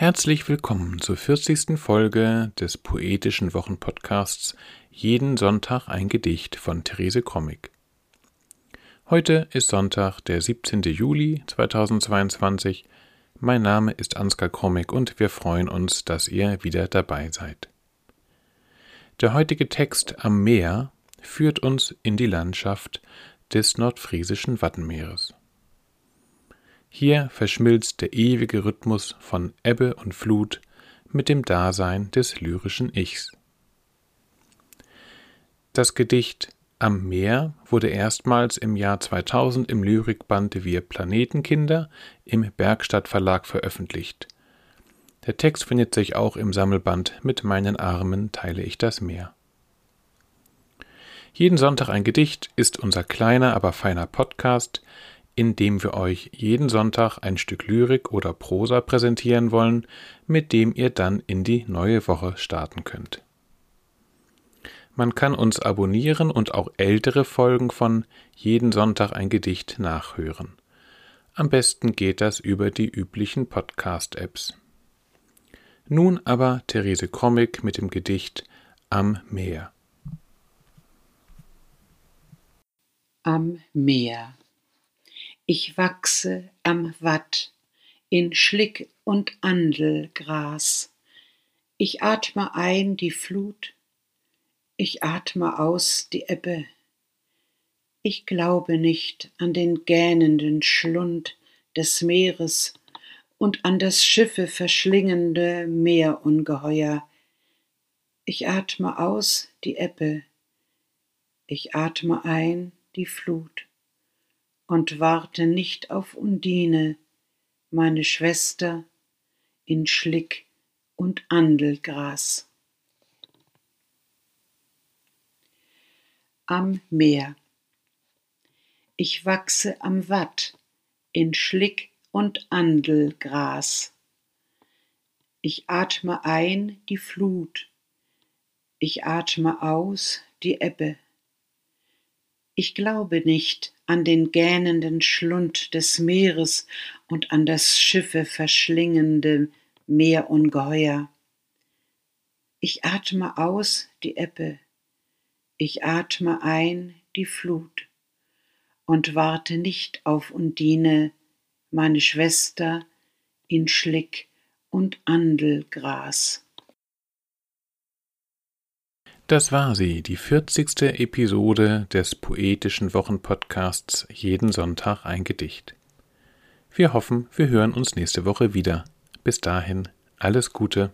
Herzlich willkommen zur 40. Folge des poetischen Wochenpodcasts Jeden Sonntag ein Gedicht von Therese Krommig. Heute ist Sonntag, der 17. Juli 2022. Mein Name ist Ansgar Krommig und wir freuen uns, dass ihr wieder dabei seid. Der heutige Text am Meer führt uns in die Landschaft des nordfriesischen Wattenmeeres. Hier verschmilzt der ewige Rhythmus von Ebbe und Flut mit dem Dasein des lyrischen Ichs. Das Gedicht Am Meer wurde erstmals im Jahr 2000 im Lyrikband Wir Planetenkinder im Bergstadt Verlag veröffentlicht. Der Text findet sich auch im Sammelband Mit meinen Armen teile ich das Meer. Jeden Sonntag ein Gedicht ist unser kleiner, aber feiner Podcast, indem wir euch jeden Sonntag ein Stück Lyrik oder Prosa präsentieren wollen, mit dem ihr dann in die neue Woche starten könnt. Man kann uns abonnieren und auch ältere Folgen von Jeden Sonntag ein Gedicht nachhören. Am besten geht das über die üblichen Podcast-Apps. Nun aber Therese Krommig mit dem Gedicht Am Meer. Am Meer ich wachse am Watt in Schlick und Andelgras. Ich atme ein die Flut, ich atme aus die Ebbe. Ich glaube nicht an den gähnenden Schlund des Meeres und an das Schiffe verschlingende Meerungeheuer. Ich atme aus die Ebbe, ich atme ein die Flut und warte nicht auf Undine, meine Schwester, in Schlick und Andelgras. Am Meer. Ich wachse am Watt in Schlick und Andelgras. Ich atme ein die Flut, ich atme aus die Ebbe. Ich glaube nicht an den gähnenden Schlund des Meeres und an das Schiffe verschlingende Meerungeheuer. Ich atme aus die Ebbe, ich atme ein die Flut und warte nicht auf Undine, meine Schwester, in Schlick und Andelgras. Das war sie, die 40. Episode des poetischen Wochenpodcasts Jeden Sonntag ein Gedicht. Wir hoffen, wir hören uns nächste Woche wieder. Bis dahin, alles Gute,